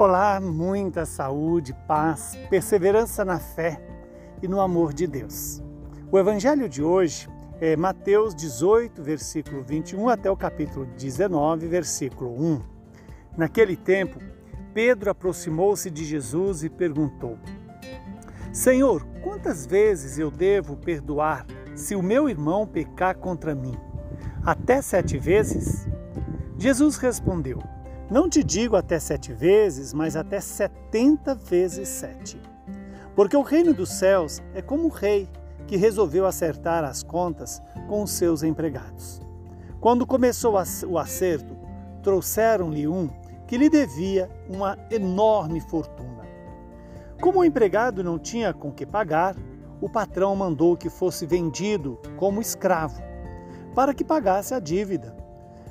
Olá, muita saúde, paz, perseverança na fé e no amor de Deus. O evangelho de hoje é Mateus 18, versículo 21 até o capítulo 19, versículo 1. Naquele tempo, Pedro aproximou-se de Jesus e perguntou: Senhor, quantas vezes eu devo perdoar se o meu irmão pecar contra mim? Até sete vezes? Jesus respondeu: não te digo até sete vezes, mas até setenta vezes sete. Porque o reino dos céus é como o rei que resolveu acertar as contas com os seus empregados. Quando começou o acerto, trouxeram-lhe um que lhe devia uma enorme fortuna. Como o empregado não tinha com que pagar, o patrão mandou que fosse vendido como escravo, para que pagasse a dívida.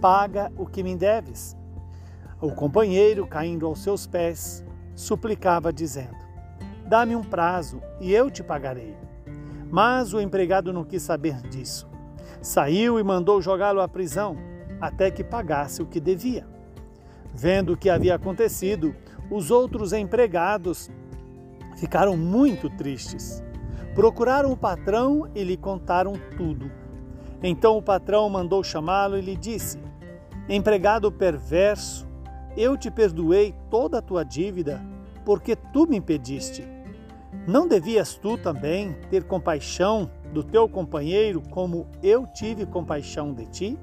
paga o que me deves. O companheiro, caindo aos seus pés, suplicava, dizendo: Dá-me um prazo e eu te pagarei. Mas o empregado não quis saber disso. Saiu e mandou jogá-lo à prisão, até que pagasse o que devia. Vendo o que havia acontecido, os outros empregados ficaram muito tristes. Procuraram o patrão e lhe contaram tudo. Então o patrão mandou chamá-lo e lhe disse: Empregado perverso, eu te perdoei toda a tua dívida, porque tu me impediste. Não devias tu também ter compaixão do teu companheiro, como eu tive compaixão de ti?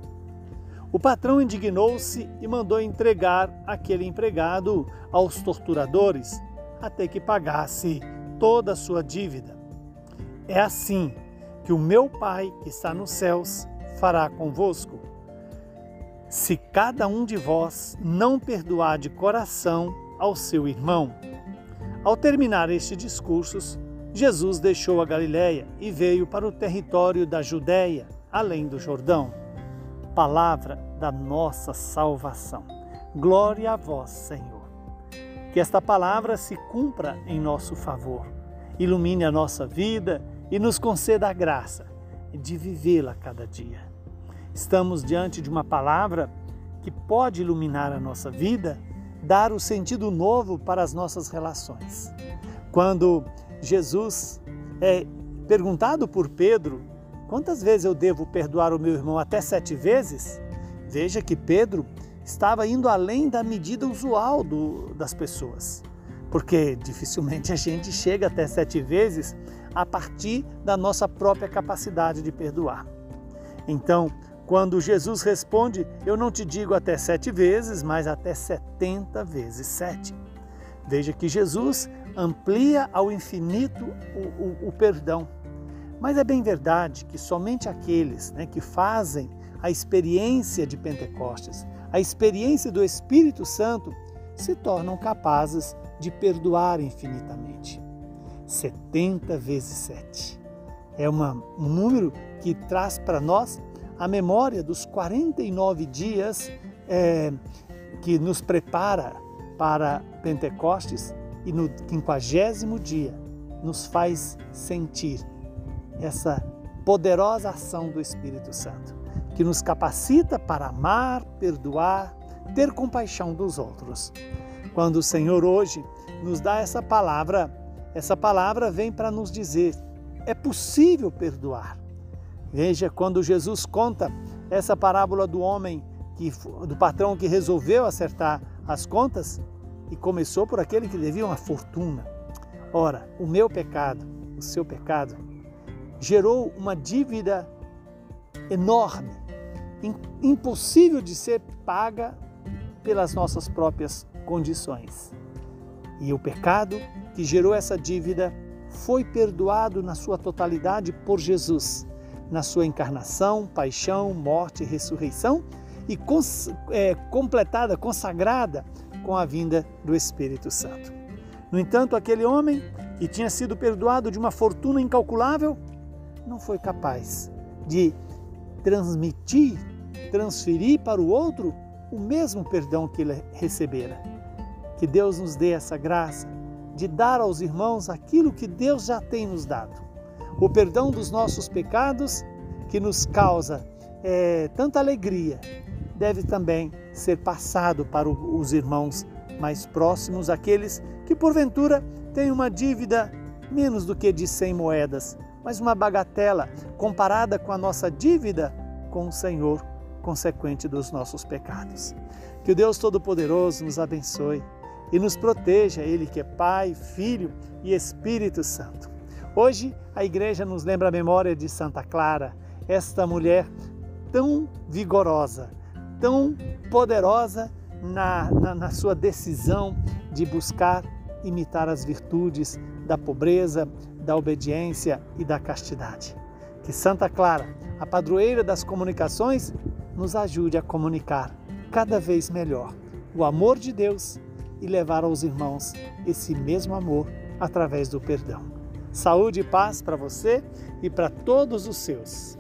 O patrão indignou-se e mandou entregar aquele empregado aos torturadores, até que pagasse toda a sua dívida. É assim que o meu Pai que está nos céus fará convosco se cada um de vós não perdoar de coração ao seu irmão. Ao terminar estes discursos, Jesus deixou a Galiléia e veio para o território da Judéia, além do Jordão. Palavra da nossa salvação. Glória a vós, Senhor. Que esta palavra se cumpra em nosso favor, ilumine a nossa vida e nos conceda a graça de vivê-la cada dia. Estamos diante de uma palavra que pode iluminar a nossa vida, dar o sentido novo para as nossas relações. Quando Jesus é perguntado por Pedro quantas vezes eu devo perdoar o meu irmão até sete vezes, veja que Pedro estava indo além da medida usual do, das pessoas, porque dificilmente a gente chega até sete vezes a partir da nossa própria capacidade de perdoar. Então, quando Jesus responde, eu não te digo até sete vezes, mas até setenta vezes sete. Veja que Jesus amplia ao infinito o, o, o perdão. Mas é bem verdade que somente aqueles né, que fazem a experiência de Pentecostes, a experiência do Espírito Santo, se tornam capazes de perdoar infinitamente. 70 vezes 7. É uma, um número que traz para nós a memória dos 49 dias é, que nos prepara para Pentecostes e no quinquagésimo dia nos faz sentir essa poderosa ação do Espírito Santo, que nos capacita para amar, perdoar, ter compaixão dos outros. Quando o Senhor hoje nos dá essa palavra, essa palavra vem para nos dizer: é possível perdoar. Veja quando Jesus conta essa parábola do homem, que, do patrão que resolveu acertar as contas e começou por aquele que devia uma fortuna. Ora, o meu pecado, o seu pecado, gerou uma dívida enorme, impossível de ser paga pelas nossas próprias condições. E o pecado que gerou essa dívida foi perdoado na sua totalidade por Jesus na sua encarnação, paixão, morte e ressurreição e cons é, completada, consagrada com a vinda do Espírito Santo. No entanto, aquele homem que tinha sido perdoado de uma fortuna incalculável não foi capaz de transmitir, transferir para o outro o mesmo perdão que ele recebera. Que Deus nos dê essa graça de dar aos irmãos aquilo que Deus já tem nos dado. O perdão dos nossos pecados, que nos causa é, tanta alegria, deve também ser passado para os irmãos mais próximos, aqueles que porventura têm uma dívida menos do que de 100 moedas, mas uma bagatela comparada com a nossa dívida com o Senhor, consequente dos nossos pecados. Que o Deus Todo-Poderoso nos abençoe e nos proteja, Ele que é Pai, Filho e Espírito Santo. Hoje a igreja nos lembra a memória de Santa Clara, esta mulher tão vigorosa, tão poderosa na, na, na sua decisão de buscar imitar as virtudes da pobreza, da obediência e da castidade. Que Santa Clara, a padroeira das comunicações, nos ajude a comunicar cada vez melhor o amor de Deus e levar aos irmãos esse mesmo amor através do perdão. Saúde e paz para você e para todos os seus.